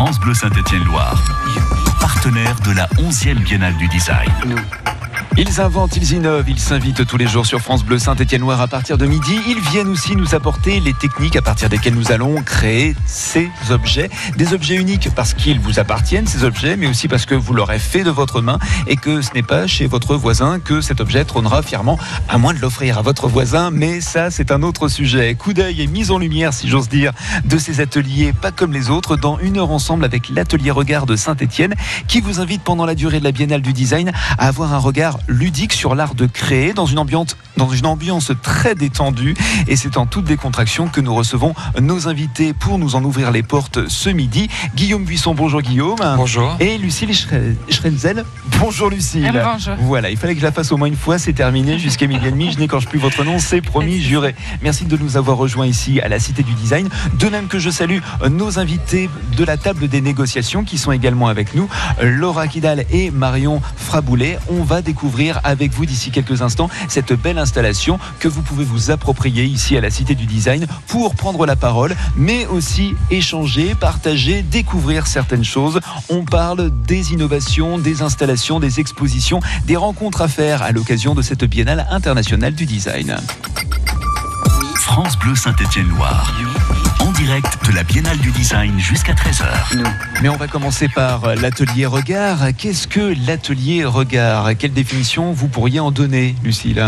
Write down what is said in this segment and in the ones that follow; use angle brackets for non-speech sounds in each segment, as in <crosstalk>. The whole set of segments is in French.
France Bleu Saint-Étienne-Loire, partenaire de la 11e Biennale du Design. Ils inventent, ils innovent, ils s'invitent tous les jours sur France Bleu Saint-Étienne-Noir à partir de midi. Ils viennent aussi nous apporter les techniques à partir desquelles nous allons créer ces objets. Des objets uniques parce qu'ils vous appartiennent, ces objets, mais aussi parce que vous l'aurez fait de votre main et que ce n'est pas chez votre voisin que cet objet trônera fièrement, à moins de l'offrir à votre voisin. Mais ça, c'est un autre sujet. Coup d'œil et mise en lumière, si j'ose dire, de ces ateliers, pas comme les autres, dans une heure ensemble avec l'atelier Regard de Saint-Étienne, qui vous invite pendant la durée de la Biennale du Design à avoir un regard ludique sur l'art de créer dans une ambiance, dans une ambiance très détendue. Et c'est en toute décontraction que nous recevons nos invités pour nous en ouvrir les portes ce midi. Guillaume Buisson, bonjour Guillaume. Bonjour. Et Lucille Schrenzel, bonjour Lucille. Bonjour. Voilà, il fallait que je la fasse au moins une fois, c'est terminé. Jusqu'à midi et demi, je n'écorche plus votre nom, c'est promis, juré. Merci de nous avoir rejoints ici à la Cité du Design. De même que je salue nos invités de la table des négociations qui sont également avec nous, Laura Kidal et Marion Fraboulet. On va découvrir avec vous d'ici quelques instants cette belle installation que vous pouvez vous approprier ici à la Cité du Design pour prendre la parole, mais aussi échanger, partager, découvrir certaines choses. On parle des innovations, des installations, des expositions, des rencontres à faire à l'occasion de cette Biennale internationale du design. France Bleu Saint-Étienne-Loire. En direct de la Biennale du Design jusqu'à 13h. Mais on va commencer par l'atelier regard. Qu'est-ce que l'atelier regard? Quelle définition vous pourriez en donner, Lucille?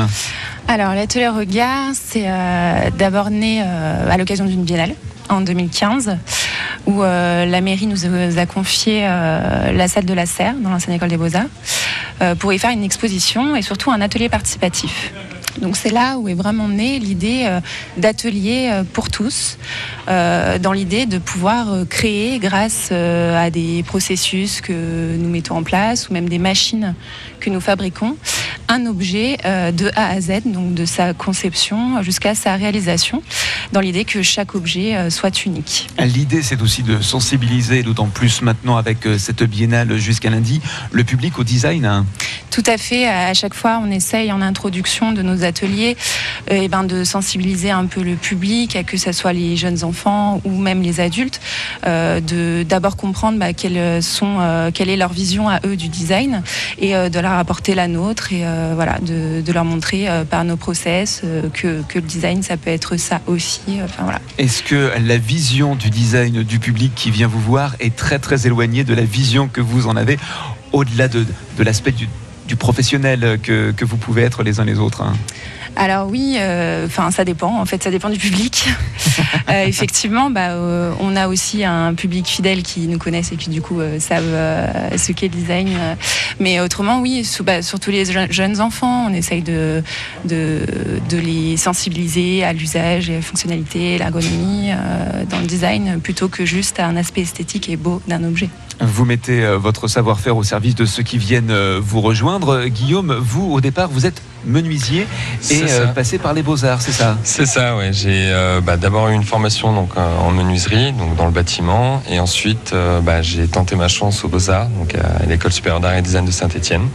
Alors, l'atelier regard, c'est euh, d'abord né euh, à l'occasion d'une biennale en 2015 où euh, la mairie nous a confié euh, la salle de la Serre dans l'ancienne école des beaux-arts euh, pour y faire une exposition et surtout un atelier participatif. Donc c'est là où est vraiment née l'idée euh, d'atelier euh, pour tous, euh, dans l'idée de pouvoir créer grâce à des processus que nous mettons en place ou même des machines que nous fabriquons, un objet euh, de A à Z, donc de sa conception jusqu'à sa réalisation, dans l'idée que chaque objet euh, soit unique. L'idée, c'est aussi de sensibiliser, d'autant plus maintenant avec euh, cette biennale jusqu'à lundi, le public au design. Tout à fait. À chaque fois, on essaye en introduction de nos ateliers eh ben, de sensibiliser un peu le public, à que ce soit les jeunes enfants ou même les adultes, euh, de d'abord comprendre bah, quelles sont, euh, quelle est leur vision à eux du design et euh, de leur apporter la nôtre et euh, voilà, de, de leur montrer euh, par nos process euh, que, que le design, ça peut être ça aussi. Enfin, voilà. Est-ce que la vision du design du public qui vient vous voir est très très éloignée de la vision que vous en avez au-delà de, de l'aspect du, du professionnel que, que vous pouvez être les uns les autres hein Alors oui, euh, enfin ça dépend. En fait, ça dépend du public. <laughs> Euh, effectivement, bah, euh, on a aussi un public fidèle qui nous connaissent et qui du coup savent ce qu'est le design. Mais autrement, oui, bah, surtout les je- jeunes enfants, on essaye de, de, de les sensibiliser à l'usage et à la fonctionnalité, l'ergonomie dans le design, plutôt que juste à un aspect esthétique et beau d'un objet. Vous mettez euh, votre savoir-faire au service de ceux qui viennent euh, vous rejoindre. Guillaume, vous, au départ, vous êtes menuisier et euh, passé par les beaux-arts, c'est ça? C'est ça, ouais. J'ai euh, bah, d'abord eu une formation donc, euh, en menuiserie, donc dans le bâtiment, et ensuite euh, bah, j'ai tenté ma chance aux Beaux-Arts, donc à l'école supérieure d'art et design de Saint-Étienne.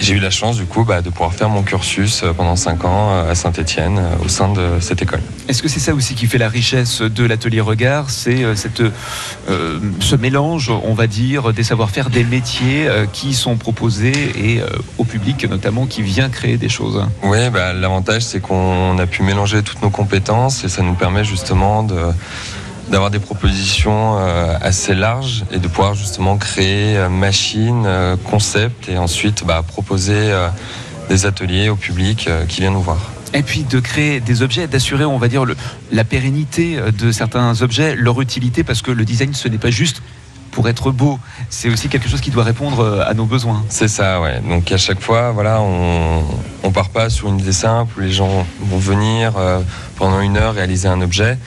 J'ai eu la chance du coup bah, de pouvoir faire mon cursus euh, pendant 5 ans euh, à Saint-Étienne euh, au sein de cette école. Est-ce que c'est ça aussi qui fait la richesse de l'atelier regard C'est cette, euh, ce mélange, on va dire, des savoir-faire, des métiers qui sont proposés et euh, au public notamment qui vient créer des choses? Oui, bah, l'avantage c'est qu'on a pu mélanger toutes nos compétences et ça nous permet justement de d'avoir des propositions euh, assez larges et de pouvoir justement créer euh, machines, euh, concepts et ensuite bah, proposer des ateliers au public qui vient nous voir. Et puis de créer des objets, d'assurer, on va dire, le- la pérennité de certains objets, leur utilité, parce que le design, ce n'est pas juste pour être beau, c'est aussi quelque chose qui doit répondre à nos besoins. C'est ça, ouais. Donc à chaque fois, voilà, on, on part pas sur une idée simple où les gens vont venir euh, pendant une heure réaliser un objet.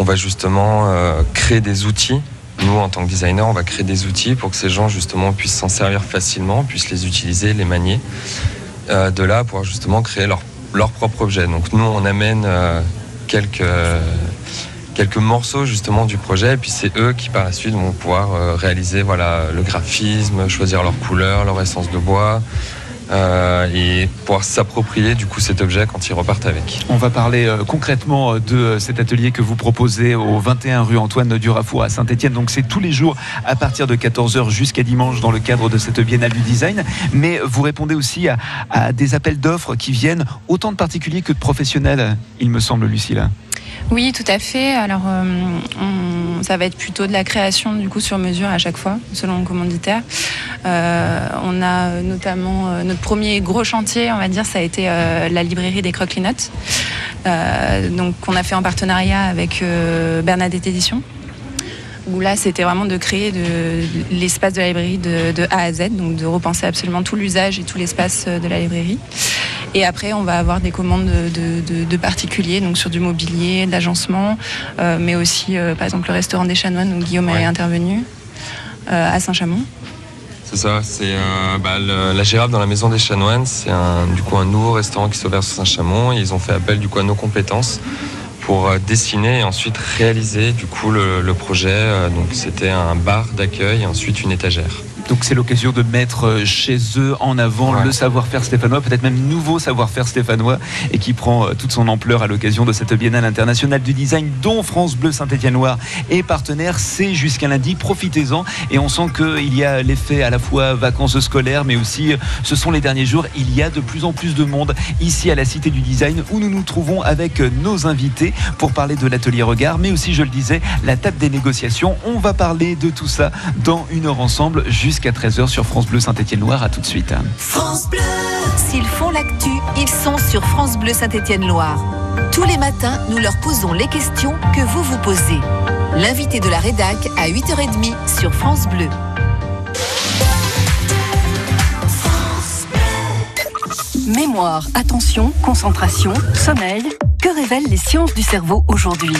On va justement euh, créer des outils. Nous, en tant que designer, on va créer des outils pour que ces gens justement puissent s'en servir facilement, puissent les utiliser, les manier. Euh, de là, à pouvoir justement créer leur, propre objet. Donc nous, on amène euh, quelques morceaux justement du projet et puis c'est eux qui par la suite vont pouvoir réaliser voilà le graphisme, choisir leur couleur, leur essence de bois, euh, et pouvoir s'approprier du coup cet objet quand ils repartent avec. On va parler euh, concrètement euh, de cet atelier que vous proposez au 21 rue Antoine Durafour à Saint-Etienne. Donc c'est tous les jours à partir de 14h jusqu'à dimanche dans le cadre de cette biennale du design. Mais vous répondez aussi à, à des appels d'offres qui viennent autant de particuliers que de professionnels, il me semble, Lucille. Oui, tout à fait. Alors, euh, ça va être plutôt de la création du coup sur mesure à chaque fois, selon le commanditaire. Euh, on a notamment euh, notre premier gros chantier, on va dire, ça a été la librairie des Croquis-Notes, euh, donc qu'on a fait en partenariat avec Bernadette Édition. Où là, c'était vraiment de créer l'espace de la librairie de, A à Z, donc de repenser absolument tout l'usage et tout l'espace de la librairie. Et après, on va avoir des commandes de, de- de particuliers, donc sur du mobilier, de l'agencement, euh, mais aussi, euh, par exemple, le restaurant des Chanoines où Guillaume Ouais. est intervenu euh, à Saint-Chamond. C'est ça, c'est euh, bah, la girafe dans la maison des chanoines, c'est un, du coup un nouveau restaurant qui s'est ouvert sur Saint-Chamond. Ils ont fait appel du coup à nos compétences pour dessiner et ensuite réaliser du coup le, le projet. Donc c'était un bar d'accueil et ensuite une étagère. Donc c'est l'occasion de mettre euh, chez eux en avant Ouais. le savoir-faire stéphanois, peut-être même nouveau savoir-faire stéphanois, et qui prend euh, toute son ampleur à l'occasion de cette Biennale internationale du design dont France Bleu Saint-Étienne-Loire est partenaire. C'est jusqu'à lundi, profitez-en. Et on sent qu'il y a l'effet à la fois vacances scolaires, mais aussi euh, ce sont les derniers jours. Il y a de plus en plus de monde ici à la Cité du Design où nous nous trouvons avec nos invités pour parler de l'atelier regard, mais aussi, je le disais, la table des négociations. On va parler de tout ça dans une heure ensemble jusqu'à 13h sur France Bleu Saint-Étienne-Loire. À tout de suite. France Bleu. S'ils font l'actu, ils sont sur France Bleu Saint-Étienne-Loire. Tous les matins, nous leur posons les questions que vous vous posez. L'invité de la rédac à 8h30 sur France Bleu. Mémoire, attention, concentration, sommeil. Que révèlent les sciences du cerveau aujourd'hui?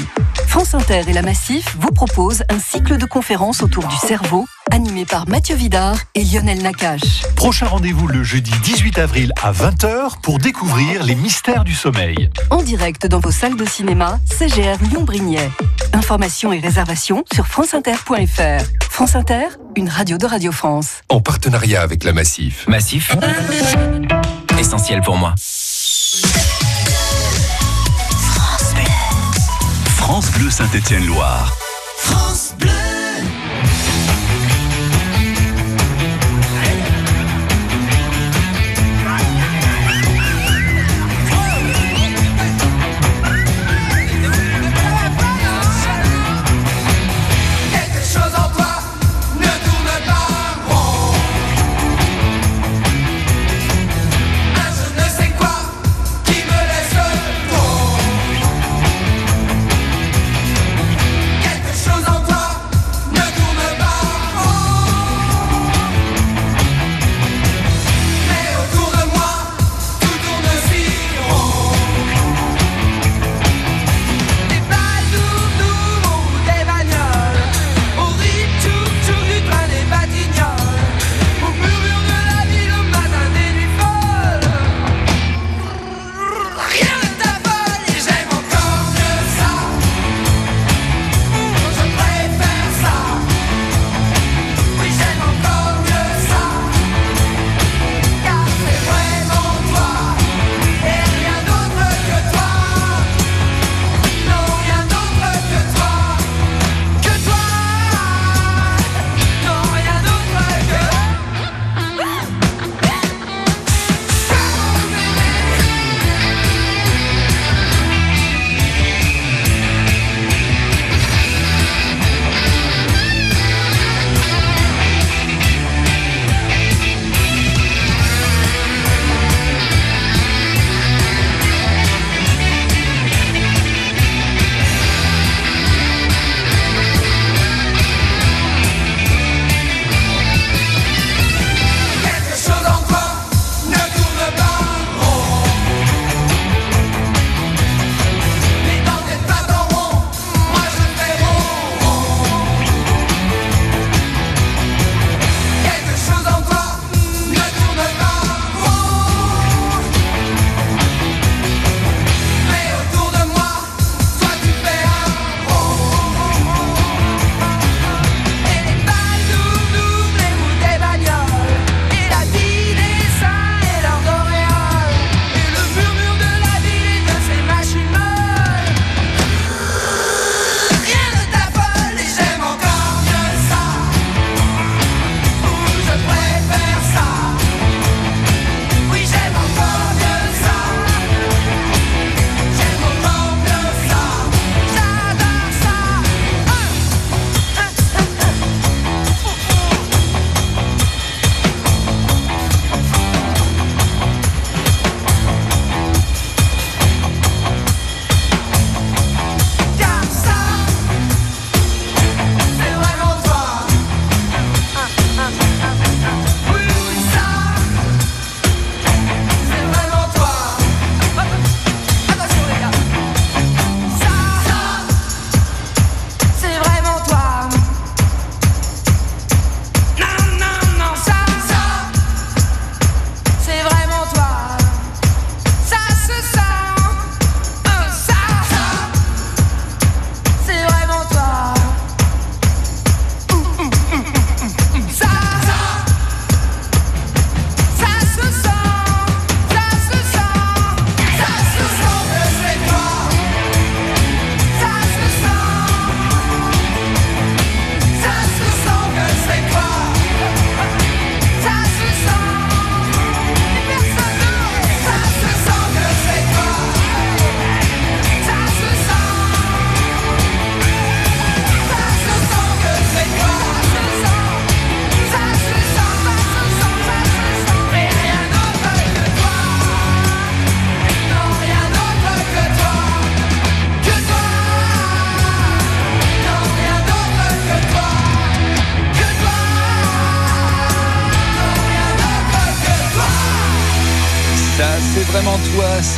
France Inter et la Massif vous proposent un cycle de conférences autour du cerveau, animé par Mathieu Vidard et Lionel Nakache. Prochain rendez-vous le jeudi 18 avril à 20h pour découvrir les mystères du sommeil. En direct dans vos salles de cinéma, CGR Lyon-Brignais. Informations et réservations sur franceinter.fr. France Inter, une radio de Radio France. en partenariat avec la Massif. Massif. Essentiel pour moi. France Bleu Saint-Étienne-Loire. Quelque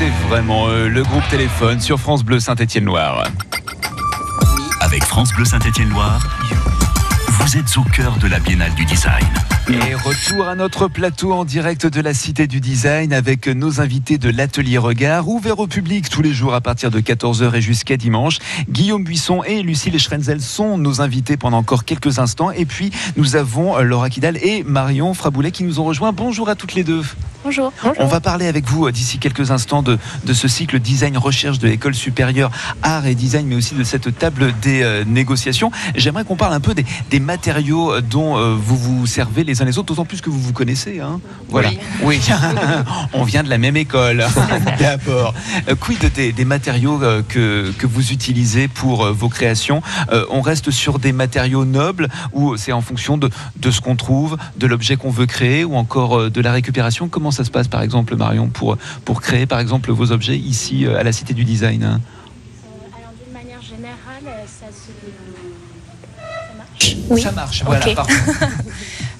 c'est vraiment eux. Le groupe Téléphone sur France Bleu Saint-Étienne-Loire. Avec France Bleu Saint-Étienne-Loire, vous êtes au cœur de la Biennale du Design. Et retour à notre plateau en direct de la Cité du Design avec nos invités de l'Atelier Regard, ouvert au public tous les jours à partir de 14h et jusqu'à dimanche. Guillaume Buisson et Lucille Schrenzel sont nos invités pendant encore quelques instants. Et puis, nous avons Laura Kidal et Marion Fraboulet qui nous ont rejoints. Bonjour à toutes les deux. Bonjour. On va parler avec vous euh, d'ici quelques instants de, de ce cycle design recherche de l'école supérieure art et design, mais aussi de cette table des euh, négociations. J'aimerais qu'on parle un peu des, des matériaux euh, dont euh, vous vous servez les uns les autres, d'autant plus que vous vous connaissez. Hein voilà. Oui. <laughs> On vient de la même école. <laughs> D'abord. Quid des, des matériaux euh, que, que vous utilisez pour euh, vos créations? Euh, On reste sur des matériaux nobles ou c'est en fonction de, de ce qu'on trouve, de l'objet qu'on veut créer ou encore euh, de la récupération? Comment ça se passe par exemple Marion pour, pour créer par exemple vos objets ici euh, à la Cité du Design hein Alors d'une manière générale, euh, ça se... Ça marche? Oui. Ça marche, voilà. <laughs>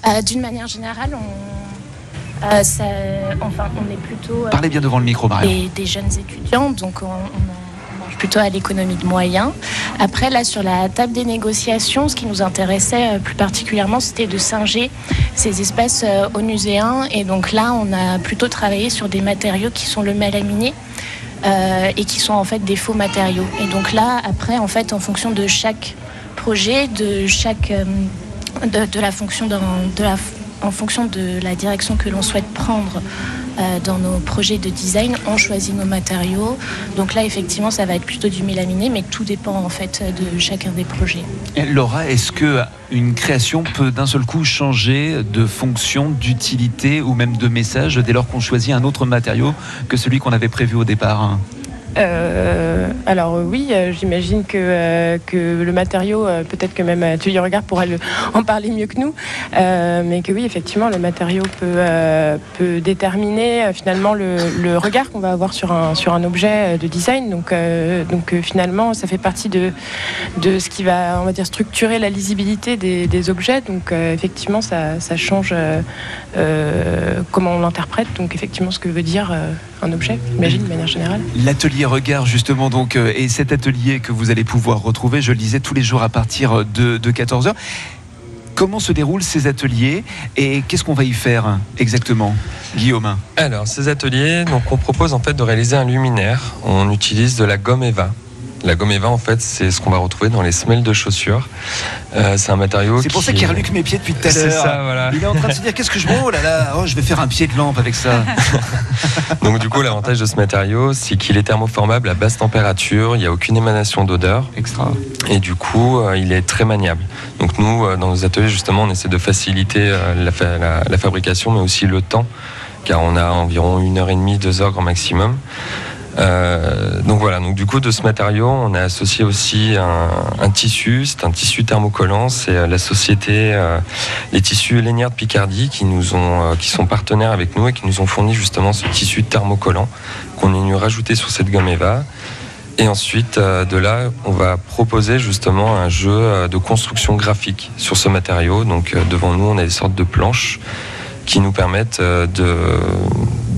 Euh, d'une manière générale, on, euh, ça, enfin, on est plutôt euh, Parlez bien devant le micro Marion. des, des jeunes étudiants, donc on, mange plutôt à l'économie de moyens. Après, là, sur la table des négociations, ce qui nous intéressait euh, plus particulièrement, c'était de singer ces espaces euh, onuséens. Et donc là, on a plutôt travaillé sur des matériaux qui sont le mélaminé. euh, et qui sont en fait des faux matériaux. Et donc là, après, en fait, en fonction de chaque projet, de chaque euh, de, de la fonction de la, en fonction de la direction que l'on souhaite prendre euh, dans nos projets de design, on choisit nos matériaux. Donc là, effectivement, ça va être plutôt du mélaminé, mais tout dépend en fait de chacun des projets. Et Laura, est-ce que une création peut d'un seul coup changer de fonction, d'utilité ou même de message dès lors qu'on choisit un autre matériau que celui qu'on avait prévu au départ? Euh, alors euh, oui, euh, j'imagine que, le matériau, peut-être que même Atelier Regard pourra le- <laughs> en parler mieux que nous, mais que oui, effectivement, le matériau peut, déterminer finalement le, regard qu'on va avoir sur un, objet de design. Donc, finalement, ça fait partie de, ce qui va, on va dire, structurer la lisibilité des, objets. Donc effectivement, ça, change comment on l'interprète. Donc effectivement, ce que veut dire un objet, j'imagine, de manière générale. Regard, justement, donc, euh, et cet atelier que vous allez pouvoir retrouver, je le disais, tous les jours à partir de, de 14h. Comment se déroulent ces ateliers et qu'est-ce qu'on va y faire exactement Guillaume? Alors, ces ateliers, donc on propose en fait de réaliser un luminaire. On utilise de la gomme Eva. La gomme Eva, en fait, c'est ce qu'on va retrouver dans les semelles de chaussures. Euh, c'est un matériau. C'est pour ça qui- qu'il reluque mes pieds depuis tout à l'heure. C'est ça, voilà. Il est en train de se dire qu'est-ce que je oh là là, oh, je vais faire un pied de lampe avec ça. <laughs> Donc du coup, l'avantage de ce matériau, c'est qu'il est thermoformable à basse température, il n'y a aucune émanation d'odeur. Extra. Et du coup, euh, il est très maniable. Donc nous, euh, dans nos ateliers, justement, on essaie de faciliter la, fa- la- la fabrication, mais aussi le temps, car on a environ une heure et demie, deux heures grand maximum. Euh, donc voilà, donc du coup de ce matériau, on a associé aussi un, tissu, c'est un tissu thermocollant, c'est euh, la société euh, les tissus Lénière de Picardie qui nous ont, qui sont partenaires avec nous et qui nous ont fourni justement ce tissu thermocollant qu'on est venu rajouter sur cette gomme Eva. Et ensuite, de là, on va proposer justement un jeu de construction graphique sur ce matériau. Donc devant nous, on a des sortes de planches qui nous permettent de,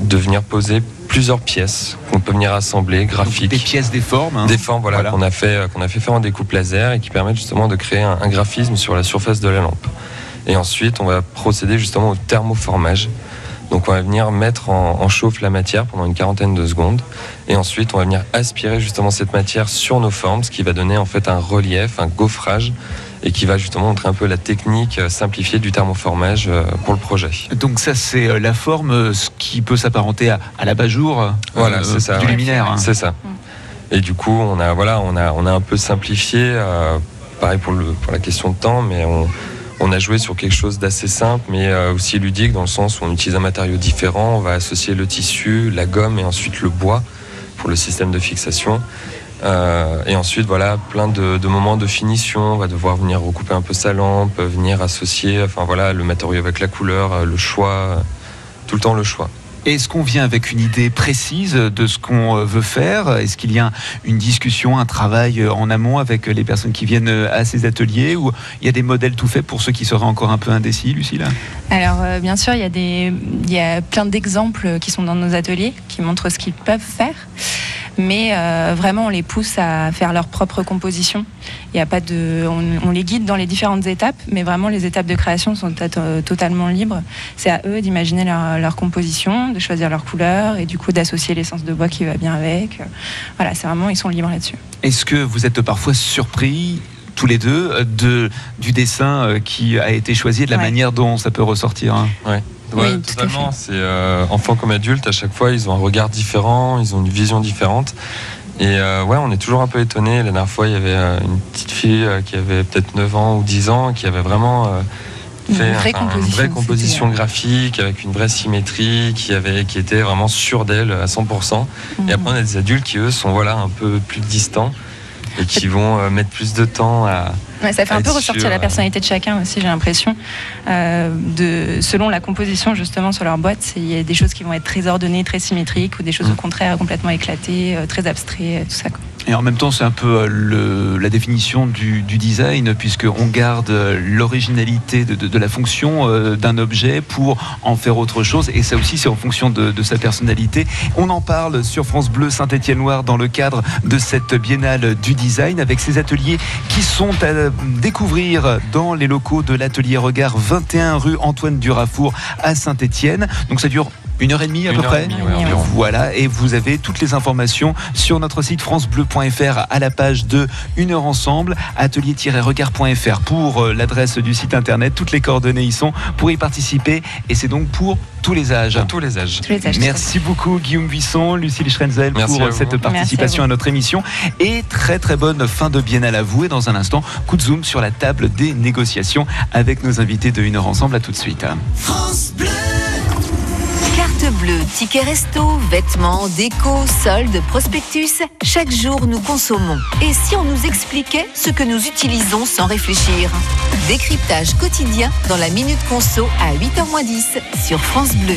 de venir poser plusieurs pièces qu'on peut venir assembler, graphiques. Des pièces, des formes. hein. Des formes, voilà, Voilà. qu'on a fait, euh, qu'on a fait faire en découpe laser et qui permettent justement de créer un, un graphisme sur la surface de la lampe. Et ensuite, on va procéder justement au thermoformage. Donc, on va venir mettre en, en chauffe la matière pendant une quarantaine de secondes. Et ensuite, on va venir aspirer justement cette matière sur nos formes, ce qui va donner en fait un relief, un gaufrage, et qui va justement montrer un peu la technique euh, simplifiée du thermoformage euh, pour le projet. Donc ça c'est euh, la forme, ce qui peut s'apparenter à, à l'abat-jour Voilà, euh, c'est ça. du ouais. luminaire. hein. C'est ça. Et du coup, on a, voilà, on a, on a un peu simplifié, euh, pareil pour, le, pour la question de temps, mais on, on a joué sur quelque chose d'assez simple, mais aussi ludique, dans le sens où on utilise un matériau différent, on va associer le tissu, la gomme et ensuite le bois pour le système de fixation. Euh, et ensuite, voilà, plein de, de moments de finition. On va devoir venir recouper un peu sa lampe, venir associer, enfin voilà, le matériau avec la couleur, euh, le choix, euh, tout le temps le choix. Est-ce qu'on vient avec une idée précise de ce qu'on veut faire? Est-ce qu'il y a une discussion, un travail en amont avec les personnes qui viennent à ces ateliers? Ou il y a des modèles tout faits pour ceux qui seraient encore un peu indécis, Lucille? Alors, bien sûr, il y, a des, il y a plein d'exemples qui sont dans nos ateliers qui montrent ce qu'ils peuvent faire mais euh, vraiment on les pousse à faire leur propre composition. Il y a pas de, on, les guide dans les différentes étapes, mais vraiment les étapes de création sont totalement libres. C'est à eux d'imaginer leur, composition, de choisir leur couleur et du coup d'associer l'essence de bois qui va bien avec. Voilà, c'est vraiment ils sont libres là-dessus. Est-ce que vous êtes parfois surpris tous les deux de, du dessin euh, qui a été choisi, de la manière dont ça peut ressortir hein? Oui, totalement. C'est euh, enfants comme adultes, à chaque fois, ils ont un regard différent, ils ont une vision différente. Et euh, ouais, on est toujours un peu étonné. La dernière fois, il y avait euh, une petite fille qui avait peut-être 9 ans ou 10 ans, qui avait vraiment fait une vraie, composition, graphique avec une vraie symétrie, qui, avait, qui était vraiment sûre d'elle à 100%. Et mhm. après, on a des adultes qui, eux, sont voilà, un peu plus distants et qui vont mettre plus de temps à, ça fait un peu ressortir la personnalité de chacun aussi, j'ai l'impression. Euh, de, selon la composition justement sur leur boîte, il y a des choses qui vont être très ordonnées, très symétriques, ou des choses au mm. contraire complètement éclatées, euh, très abstraites, tout ça. Et en même temps, c'est un peu euh, la définition du, design, puisqu'on garde l'originalité de, la fonction d'un objet pour en faire autre chose. Et ça aussi, c'est en fonction de, sa personnalité. On en parle sur France Bleu Saint-Étienne-Loire dans le cadre de cette biennale du design, avec ces ateliers qui sont à découvrir dans les locaux de l'atelier Regard 21 rue Antoine Durafour à Saint-Étienne. Donc ça dure une heure et demie à peu près. voilà, et vous avez toutes les informations sur notre site francebleu.fr à la page de Une heure ensemble, atelier-regard.fr pour euh, l'adresse du site internet. Toutes les coordonnées y sont pour y participer et c'est donc pour tous les âges. tous les âges. Merci beaucoup Guillaume Visson, Lucille Schrenzel pour cette participation à, notre émission et très très bonne fin de biennale à vous et dans un instant, coup de zoom sur la table des négociations avec nos invités de Une heure ensemble. À tout de suite. France Bleu. Carte bleue, ticket resto, vêtements, déco, soldes, prospectus, chaque jour nous consommons. Et si on nous expliquait ce que nous utilisons sans réfléchir? Décryptage quotidien dans la Minute Conso à 8h10 sur France Bleu.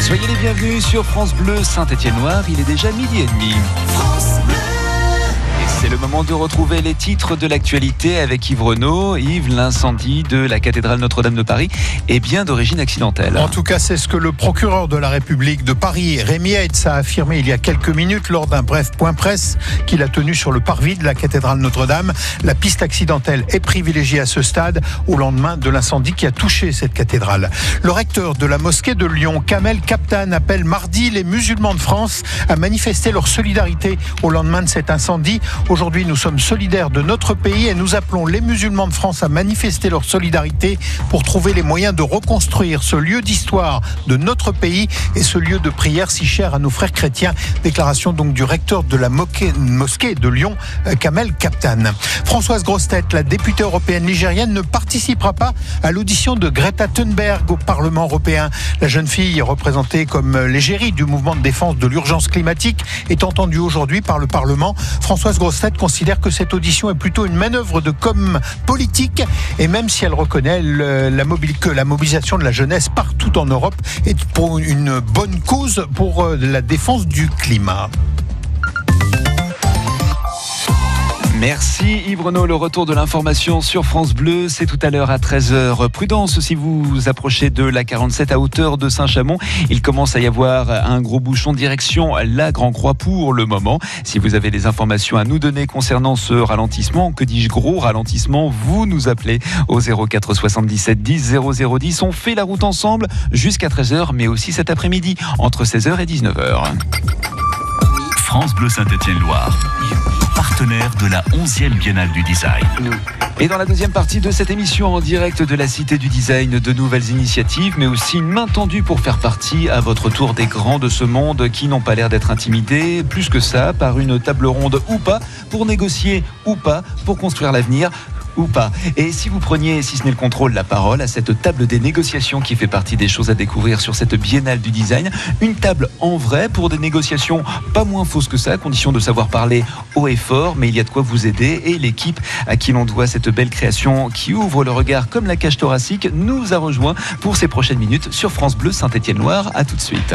Soyez les bienvenus sur France Bleu Saint-Étienne-Noir, il est déjà midi et demi. C'est le moment de retrouver les titres de l'actualité avec Yves Renaud. Yves, l'incendie de la cathédrale Notre-Dame de Paris est bien d'origine accidentelle. En tout cas, c'est ce que le procureur de la République de Paris, Rémi Heitz, a affirmé il y a quelques minutes lors d'un bref point presse qu'il a tenu sur le parvis de la cathédrale Notre-Dame. La piste accidentelle est privilégiée à ce stade au lendemain de l'incendie qui a touché cette cathédrale. Le recteur de la mosquée de Lyon, Kamel Kaptan, appelle mardi les musulmans de France à manifester leur solidarité au lendemain de cet incendie Aujourd'hui, nous sommes solidaires de notre pays et nous appelons les musulmans de France à manifester leur solidarité pour trouver les moyens de reconstruire ce lieu d'histoire de notre pays et ce lieu de prière si cher à nos frères chrétiens. Déclaration donc du recteur de la mosquée de Lyon, euh, Kamel Kaptan. Françoise Grostet, la députée européenne nigérienne, ne participera pas à l'audition de Greta Thunberg au Parlement européen. La jeune fille, représentée comme l'égérie du mouvement de défense de l'urgence climatique, est entendue aujourd'hui par le Parlement. Françoise Grostet considère que cette audition est plutôt une manœuvre de com politique et même si elle reconnaît la que la mobilisation de la jeunesse partout en Europe est pour une bonne cause pour euh, la défense du climat. Merci Yves. Le retour de l'information sur France Bleu, c'est tout à l'heure à 13h. Prudence si vous approchez de la 47 à hauteur de Saint-Chamond. Il commence à y avoir un gros bouchon direction la Grand Croix pour le moment. Si vous avez des informations à nous donner concernant ce ralentissement, que dis-je gros ralentissement, vous nous appelez au 04 77 10 0010. On fait la route ensemble jusqu'à 13h, mais aussi cet après-midi entre 16h et 19h. France Bleu Saint-Étienne-Loire. De la 11e Biennale du Design. Et dans la deuxième partie de cette émission en direct de la Cité du Design, de nouvelles initiatives, mais aussi une main tendue pour faire partie à votre tour des grands de ce monde qui n'ont pas l'air d'être intimidés, plus que ça, par une table ronde ou pas, pour négocier ou pas, pour construire l'avenir Et si vous preniez, si ce n'est le contrôle, la parole à cette table des négociations qui fait partie des choses à découvrir sur cette biennale du design, une table en vrai pour des négociations pas moins fausses que ça, à condition de savoir parler haut et fort, mais il y a de quoi vous aider. Et l'équipe à qui l'on doit cette belle création qui ouvre le regard comme la cage thoracique nous a rejoint pour ces prochaines minutes sur France Bleu Saint-Étienne-Loire. À tout de suite.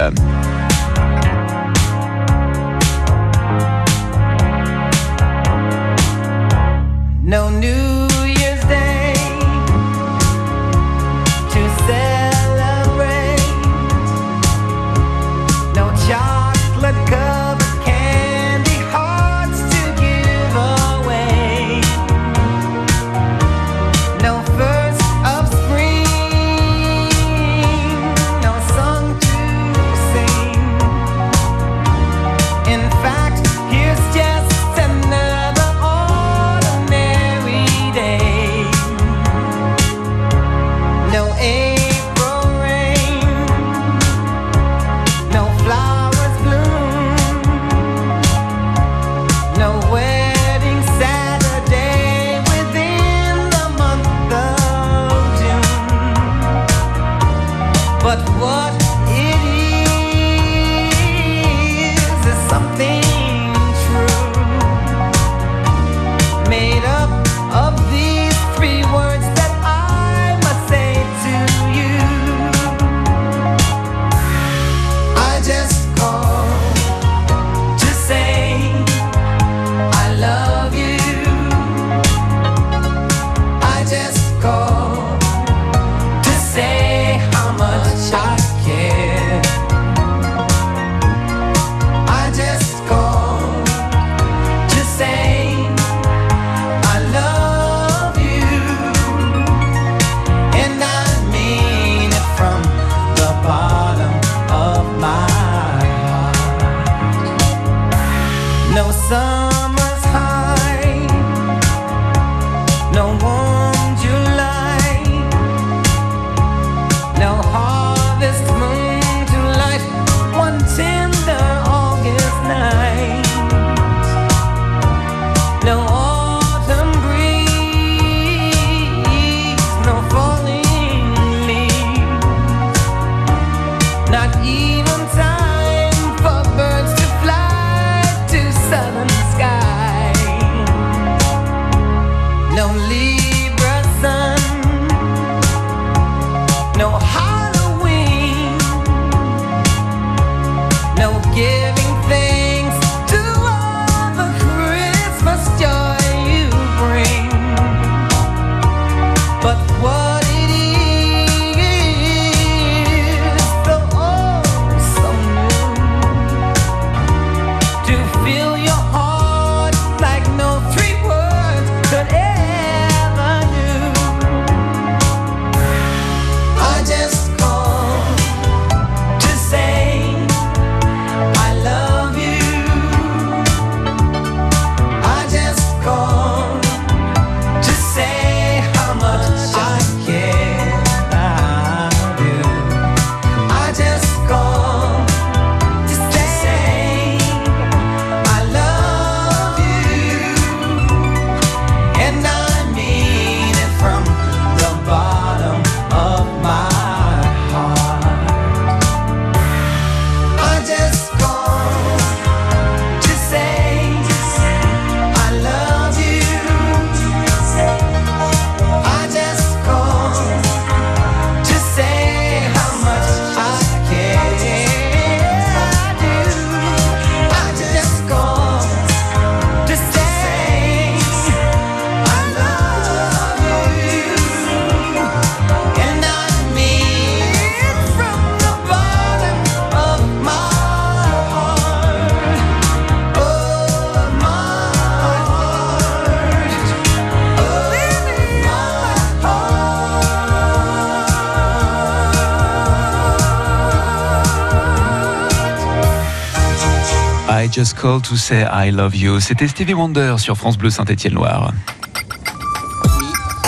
Just Call to Say I Love You. C'était Stevie Wonder sur France Bleu Saint-Étienne-Loire.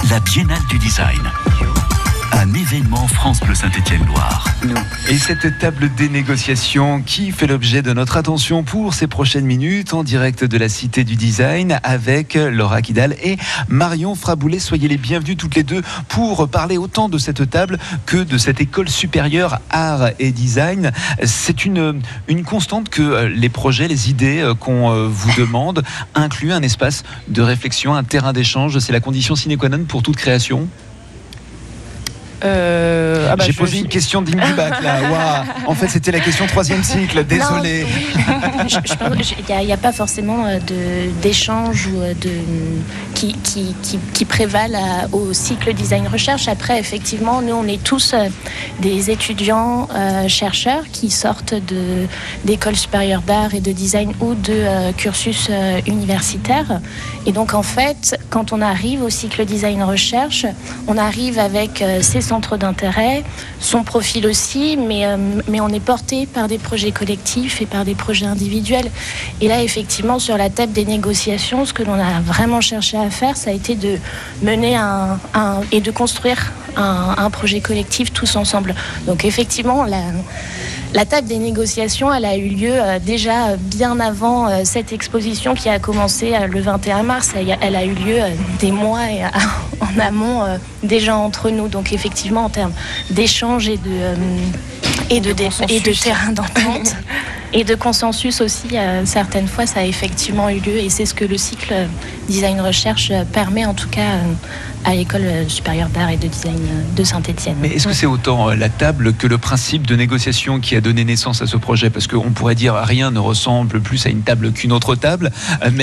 La Biennale du Design. Un événement France Bleu Saint-Étienne-Loire. Et cette table des négociations qui fait l'objet de notre attention pour ces prochaines minutes en direct de la Cité du Design avec Laura Kidal et Marion Fraboulet. Soyez les bienvenus toutes les deux pour parler autant de cette table que de cette école supérieure art et design. C'est une, une constante que les projets, les idées qu'on vous demande incluent un espace de réflexion, un terrain d'échange. C'est la condition sine qua non pour toute création. Euh, ah bah, J'ai je- posé une question d'Imbubac là. <laughs> Waouh. En fait, c'était la question troisième cycle. Désolé. <laughs> Il n'y a, pas forcément euh, d'échange ou euh, de, qui, qui, prévalent à- au cycle design recherche. Après, effectivement, nous, on est tous euh, des étudiants euh, chercheurs qui sortent d'écoles supérieures d'art et de design ou de euh, cursus euh, universitaires. Et donc, en fait, quand on arrive au cycle design recherche, on arrive avec euh, ses centres d'intérêt, son profil aussi, mais, euh, mais on est porté par des projets collectifs et par des projets individuels. Et là, effectivement, sur la table des négociations, ce que l'on a vraiment cherché à faire, ça a été de mener un, un- et de construire un, un projet collectif tous ensemble. Donc, effectivement, la, la table des négociations, elle a eu lieu euh, déjà bien avant euh, cette exposition qui a commencé euh, le 21 mars. Elle, a- eu lieu des mois et, <laughs> en amont déjà entre nous. Donc effectivement, en termes d'échange et de, et de, dé- et de terrain d'entente <laughs> et de consensus aussi, euh, certaines fois, ça a effectivement eu lieu. Et c'est ce que le cycle euh, design recherche euh, permet en tout cas à l'école supérieure d'art et de design de Saint-Étienne. Mais est-ce que c'est autant la table que le principe de négociation qui a donné naissance à ce projet? Parce qu'on pourrait dire rien ne ressemble plus à une table qu'une autre table.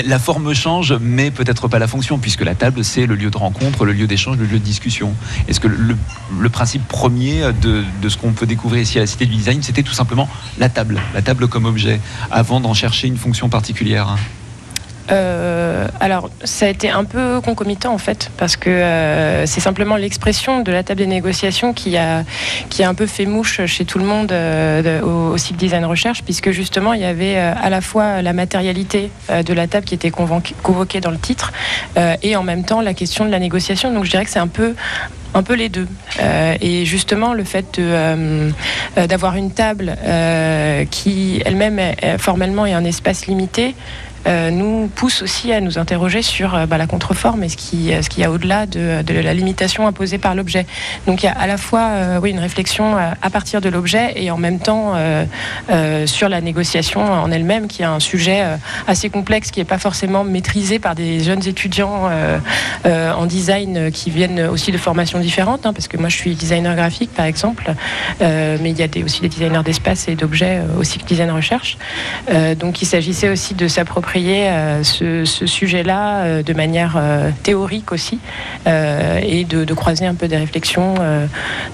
La forme change, mais peut-être pas la fonction, puisque la table, c'est le lieu de rencontre, le lieu d'échange, le lieu de discussion. Est-ce que le, le principe premier de, de ce qu'on peut découvrir ici à la Cité du Design, c'était tout simplement la table, la table comme objet, avant d'en chercher une fonction particulière hein Euh, alors, ça a été un peu concomitant en fait, parce que euh, c'est simplement l'expression de la table des négociations qui a, qui a un peu fait mouche chez tout le monde euh, au, cycle design recherche, puisque justement il y avait à la fois la matérialité de la table qui était convoquée dans le titre, et en même temps la question de la négociation. Donc je dirais que c'est un peu un peu les deux. Et justement, le fait d'avoir une table qui elle-même formellement est un espace limité. Euh, nous pousse aussi à nous interroger sur euh, bah, la contreforme et ce qui ce qu'il y a au-delà de, de la limitation imposée par l'objet. Donc il y a à la fois euh, oui une réflexion euh, à partir de l'objet et en même temps euh, euh, sur la négociation en elle-même qui est un sujet euh, assez complexe qui n'est pas forcément maîtrisé par des jeunes étudiants euh, euh, en design euh, qui viennent aussi de formations différentes, hein, parce que moi je suis designer graphique par exemple, euh, mais il y a aussi des designers d'espace et d'objets euh, au cycle design recherche. Euh, donc il s'agissait aussi de s'approprier euh, ce, ce sujet-là euh, de manière euh, théorique aussi, euh, et de, de croiser un peu des réflexions euh,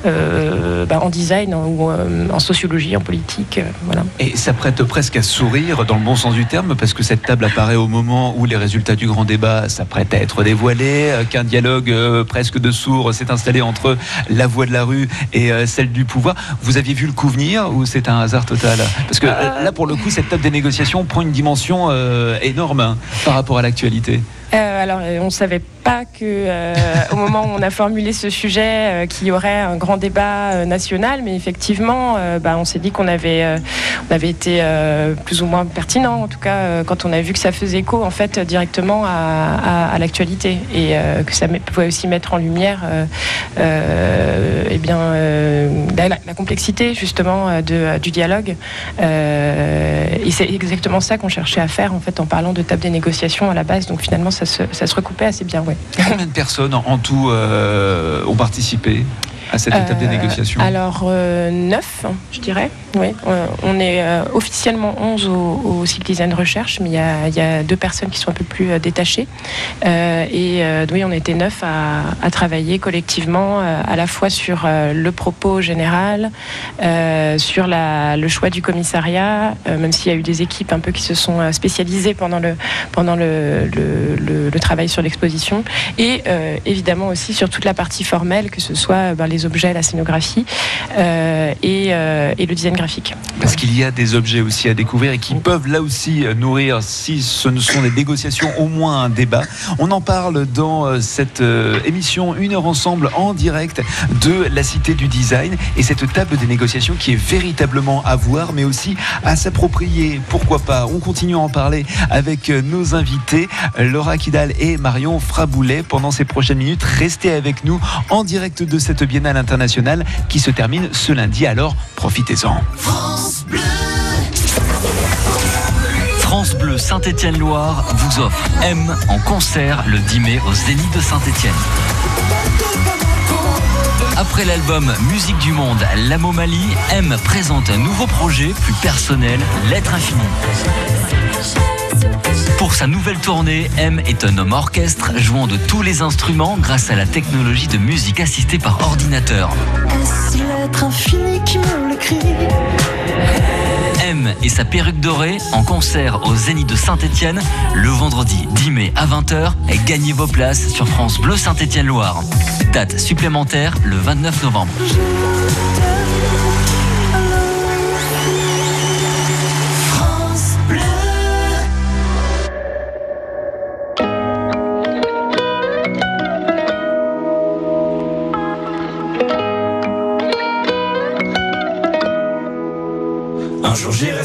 euh, bah, en design ou euh, en sociologie, en politique. euh, voilà. Et ça prête presque à sourire dans le bon sens du terme, parce que cette table apparaît au moment où les résultats du grand débat s'apprêtent à être dévoilés, qu'un dialogue euh, presque de sourds s'est installé entre la voix de la rue et euh, celle du pouvoir. Vous aviez vu le coup venir ou c'est un hasard total? Parce que euh, là, pour le coup, cette table des négociations prend une dimension euh, énorme hein, par rapport à l'actualité. Euh, alors, euh, on ne savait pas que, euh, au moment où on a formulé ce sujet, qu'il y aurait un grand débat national, mais effectivement, bah, on s'est dit qu'on avait, avait été plus ou moins pertinent, en tout cas, quand on a vu que ça faisait écho, en fait, directement à, l'actualité et que ça pouvait aussi mettre en lumière, eh bien, la, complexité justement du dialogue. Et c'est exactement ça qu'on cherchait à faire, en fait, en parlant de table des négociations à la base. Donc finalement, ça se, ça se recoupait assez bien, ouais. Combien de personnes en tout euh, ont participé à cette étape des Euh, négociations? Alors, euh, 9, je dirais. Oui. Euh, on est euh, officiellement 11 au, au design recherche, mais il y, a, deux personnes qui sont un peu plus euh, détachées. Et oui, on était 9 à, travailler collectivement, à la fois sur le propos général, sur la, le choix du commissariat, même s'il y a eu des équipes un peu qui se sont spécialisées pendant le, pendant le, travail sur l'exposition, et évidemment aussi sur toute la partie formelle, que ce soit ben, les objets, la scénographie et, et le design Parce qu'il y a des objets aussi à découvrir et qui peuvent là aussi nourrir, si ce ne sont des négociations, au moins un débat. On en parle dans euh, cette euh, émission Une heure ensemble en direct de la Cité du Design et cette table des négociations qui est véritablement à voir, mais aussi à s'approprier. Pourquoi pas? On continue à en parler avec euh, nos invités, Laura Kidal et Marion Fraboulet. Pendant ces prochaines minutes, restez avec nous en direct de cette Biennale internationale qui se termine ce lundi. Alors, profitez-en. France Bleu. France Bleu Saint-Étienne-Loire vous offre M en concert le 10 mai au Zénith de Saint-Étienne. Après l'album Musique du Monde, L'Amomalie, M présente un nouveau projet plus personnel, L'être infini. Pour sa nouvelle tournée, M est un homme orchestre jouant de tous les instruments grâce à la technologie de musique assistée par ordinateur. Est-ce l'être infini qui me l'écrit M et sa perruque dorée en concert au Zénith de Saint-Étienne le vendredi 10 mai à 20h et gagnez vos places sur France Bleu Saint-Étienne-Loire. Date supplémentaire le 29 novembre.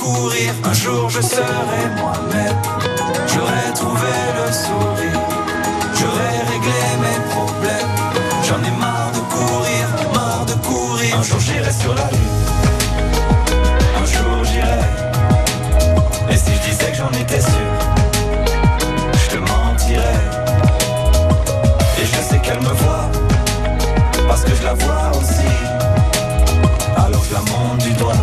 courir. Un jour je serai moi-même, j'aurai trouvé le sourire, j'aurai réglé mes problèmes. J'en ai marre de courir, marre de courir. Un jour j'irai sur la lune, un jour j'irai. Et si je disais que j'en étais sûr, je te mentirais. Et je sais qu'elle me voit, parce que je la vois aussi. Alors je la monte du doigt,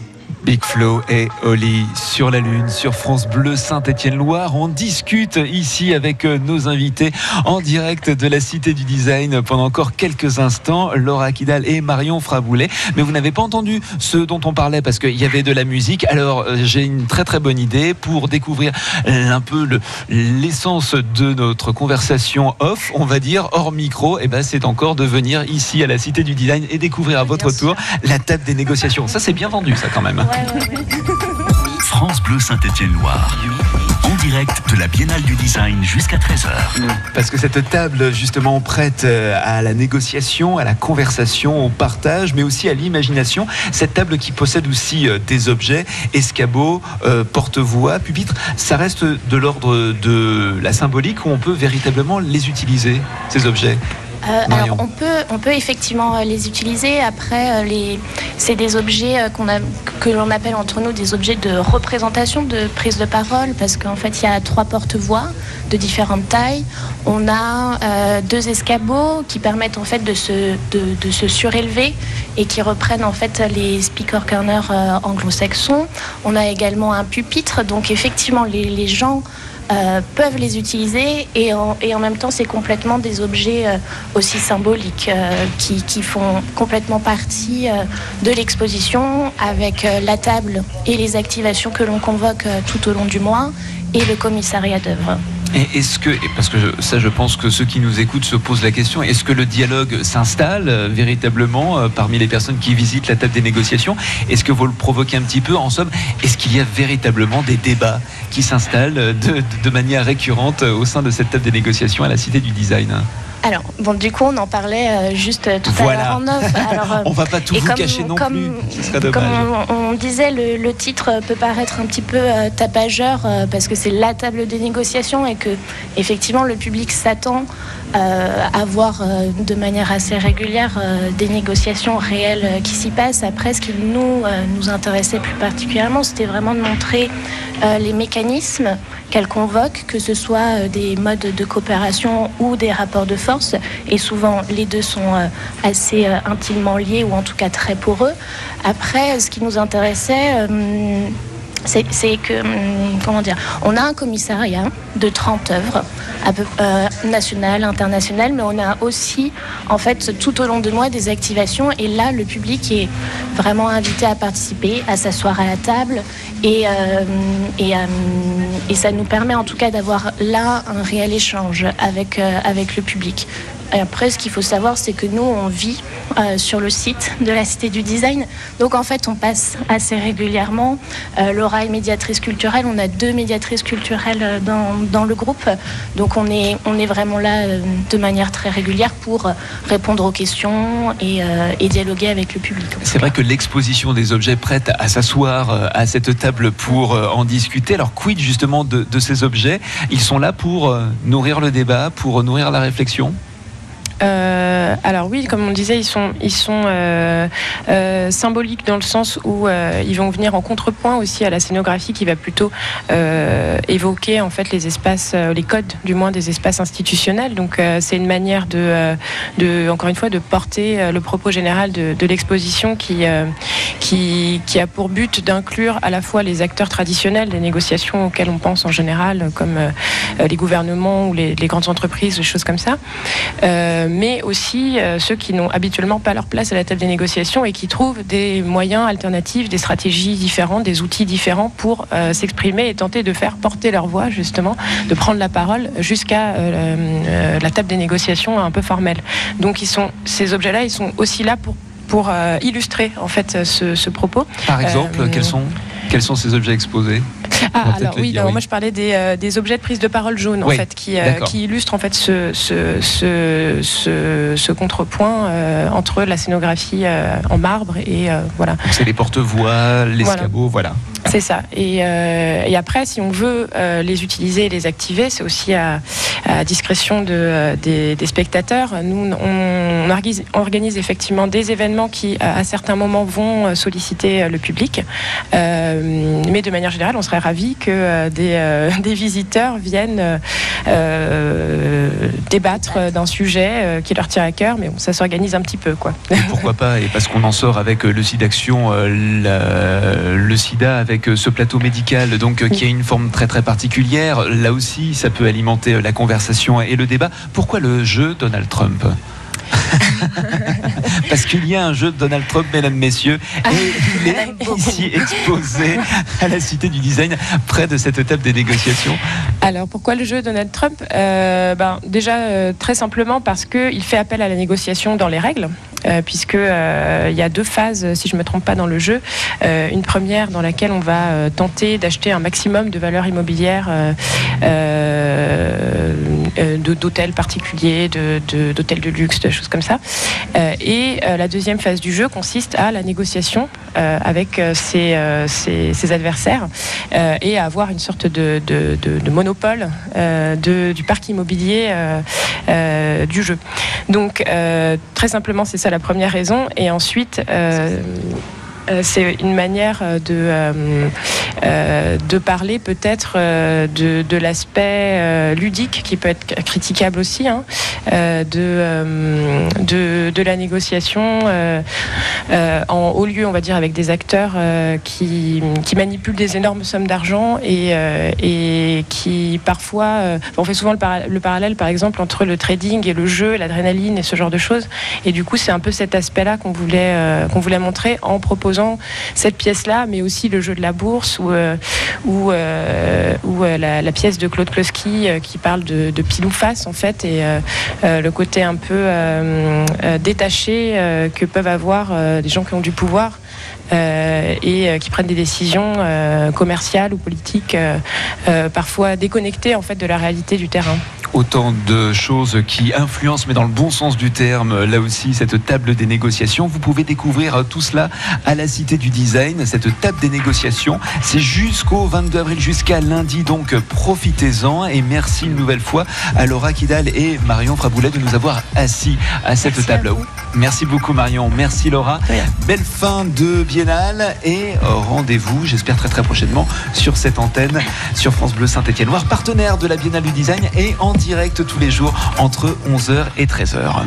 Big Flo et Oli sur la Lune, sur France Bleu Saint-Étienne-Loire. On discute ici avec euh, nos invités en direct de la Cité du Design pendant encore quelques instants. Laura Kidal et Marion Fraboulet. Mais vous n'avez pas entendu ce dont on parlait parce qu'il y avait de la musique. Alors euh, j'ai une très très bonne idée pour découvrir un peu le- l'essence de notre conversation off, on va dire, hors micro. Et ben c'est encore de venir ici à la Cité du Design et découvrir à votre tour la table des négociations. Ça c'est bien vendu ça quand même. France Bleu Saint-Étienne-Loire. En direct de la Biennale du Design jusqu'à 13h. Parce que cette table, justement, prête euh, à la négociation, à la conversation, au partage, mais aussi à l'imagination. Cette table qui possède aussi euh, des objets, escabeaux, euh, porte-voix, pupitres, ça reste de l'ordre de la symbolique où on peut véritablement les utiliser, ces objets? Euh, alors on peut, on peut effectivement euh, les utiliser. Après, euh, les, c'est des objets qu'on a, que l'on appelle entre nous des objets de représentation, de prise de parole, parce qu'en fait il y a trois porte-voix de différentes tailles. On a euh, deux escabeaux qui permettent en fait de se, de, de se surélever et qui reprennent en fait les speaker corners anglo-saxons. On a également un pupitre, donc effectivement les, les gens euh, peuvent les utiliser et en, même temps c'est complètement des objets euh, aussi symboliques euh, qui, font complètement partie de l'exposition avec la table et les activations que l'on convoque tout au long du mois et le commissariat d'œuvre. Et est-ce que, parce que ça, je pense que ceux qui nous écoutent se posent la question, est-ce que le dialogue s'installe euh, véritablement euh, parmi les personnes qui visitent la table des négociations? Est-ce que vous le provoquez un petit peu En somme, est-ce qu'il y a véritablement des débats qui s'installent euh, de, manière récurrente au sein de cette table des négociations à la Cité du Design? Alors, bon, du coup, on en parlait euh, juste euh, tout Voilà. à l'heure en off. <laughs> Alors, euh, On va pas tout vous comme- cacher non comme- plus. Ce serait dommage. Comme on, on disait, le, le titre peut paraître un petit peu euh, tapageur euh, parce que c'est la table des négociations et que effectivement le public s'attend euh, à voir de manière assez régulière des négociations réelles qui s'y passent. Après, ce qui nous nous intéressait plus particulièrement, c'était vraiment de montrer les mécanismes qu'elle convoque, que ce soit euh, des modes de coopération ou des rapports de force. Et souvent, les deux sont euh, assez euh, intimement liés ou en tout cas très poreux. Après, ce qui nous intéressait, c'est que, hum, comment dire, on a un commissariat de 30 œuvres, euh, nationales, internationales, mais on a aussi, en fait, tout au long de mois, des activations. Et là, le public est vraiment invité à participer, à s'asseoir à la table. Et, euh, euh, ça nous permet, en tout cas, d'avoir là un réel échange avec le public. Après, ce qu'il faut savoir, c'est que nous, on vit euh, sur le site de la Cité du Design. Donc, en fait, on passe assez régulièrement. Euh, Laura est médiatrice culturelle. On a deux médiatrices culturelles euh, dans, dans le groupe. Donc, on est, vraiment là euh, de manière très régulière pour répondre aux questions et, dialoguer avec le public. C'est vrai que l'exposition des objets prête à s'asseoir à cette table pour en discuter. Alors, quid justement de, de ces objets? Ils sont là pour nourrir le débat, pour nourrir la réflexion? Euh, alors oui, comme on disait, ils sont, euh, euh, symboliques dans le sens où ils vont venir en contrepoint aussi à la scénographie qui va plutôt évoquer en fait les espaces, les codes du moins des espaces institutionnels. Donc c'est une manière de, encore une fois, de porter le propos général de, l'exposition qui, a pour but d'inclure à la fois les acteurs traditionnels des négociations auxquels on pense en général, comme les gouvernements ou les, grandes entreprises, des choses comme ça. Mais aussi euh, ceux qui n'ont habituellement pas leur place à la table des négociations et qui trouvent des moyens alternatifs, des stratégies différentes, des outils différents pour euh, s'exprimer et tenter de faire porter leur voix, justement, de prendre la parole jusqu'à euh, la table des négociations un peu formelle. Donc ils sont, ces objets-là, ils sont aussi là pour, pour illustrer en fait ce, ce propos. Par exemple, Euh, quels, sont, quels sont ces objets exposés? Ah, alors oui, moi je parlais des, euh, des objets de prise de parole jaune Oui, en fait, qui, euh, qui illustrent en fait ce, ce, ce, ce- ce contrepoint euh, entre la scénographie en marbre et voilà. C'est les porte-voix, l'escabeau, voilà. C'est ça. Et, et, après, si on veut les utiliser et les activer, c'est aussi à, à, discrétion de, des, des, spectateurs. Nous, on, organise, on, organise, effectivement des événements qui, à certains moments, vont solliciter le public. Mais de manière générale, on serait ravis que des, <laughs> des, visiteurs viennent débattre d'un sujet qui leur tient à cœur. Mais bon, ça s'organise un petit peu. Quoi. Et pourquoi pas Et parce qu'on en sort avec le SIDA avec avec ce plateau médical donc qui a une forme très très particulière. Là aussi, ça peut alimenter la conversation et le débat. Pourquoi le jeu Donald Trump? <laughs> Parce qu'il y a un jeu de Donald Trump, mesdames, messieurs, et il est ici exposé à la Cité du Design, près de cette table des négociations. Alors, pourquoi le jeu Donald Trump? Euh, ben, Déjà, euh, très simplement parce qu'il fait appel à la négociation dans les règles. Euh, puisque euh, il y a deux phases, si je me trompe pas, dans le jeu. Euh, une première dans laquelle on va tenter d'acheter un maximum de valeurs immobilières d'hôtels particuliers, d'hôtels de, de, luxe, de choses comme ça. et la deuxième phase du jeu consiste à la négociation avec ses, adversaires et à avoir une sorte de, de, de monopole du parc immobilier du jeu. Donc très simplement, c'est ça la première raison. Et ensuite, euh, c'est une manière euh, de, euh, de parler peut-être de, l'aspect ludique qui peut être critiquable aussi, hein, de, de, la négociation en haut lieu, on va dire, avec des acteurs qui, qui manipulent des énormes sommes d'argent et, et qui parfois, on fait souvent le, parallèle par exemple entre le trading et le jeu, l'adrénaline et ce genre de choses. Et du coup, c'est un peu cet aspect-là qu'on voulait, qu'on voulait montrer en proposant cette pièce-là, mais aussi le jeu de la bourse ou, euh, euh, euh, la, pièce de Claude Kloski qui parle de, de, pile face en fait et le côté un peu détaché que peuvent avoir des gens qui ont du pouvoir. Euh, et qui prennent des décisions euh, commerciales ou politiques euh, parfois déconnectées en fait de la réalité du terrain autant de choses qui influencent, mais dans le bon sens du terme, là aussi, cette table des négociations. Vous pouvez découvrir tout cela à la Cité du Design, cette table des négociations. C'est jusqu'au 22 avril, jusqu'à lundi, donc profitez-en. Et merci une nouvelle fois à Laura Kidal et Marion Fraboulet de nous avoir assis à cette merci table. À merci beaucoup Marion, merci Laura. Belle fin de Et rendez-vous, j'espère très très prochainement, sur cette antenne, sur France Bleu Saint-Étienne-Loire, partenaire de la Biennale du Design et en direct tous les jours entre 11h et 13h.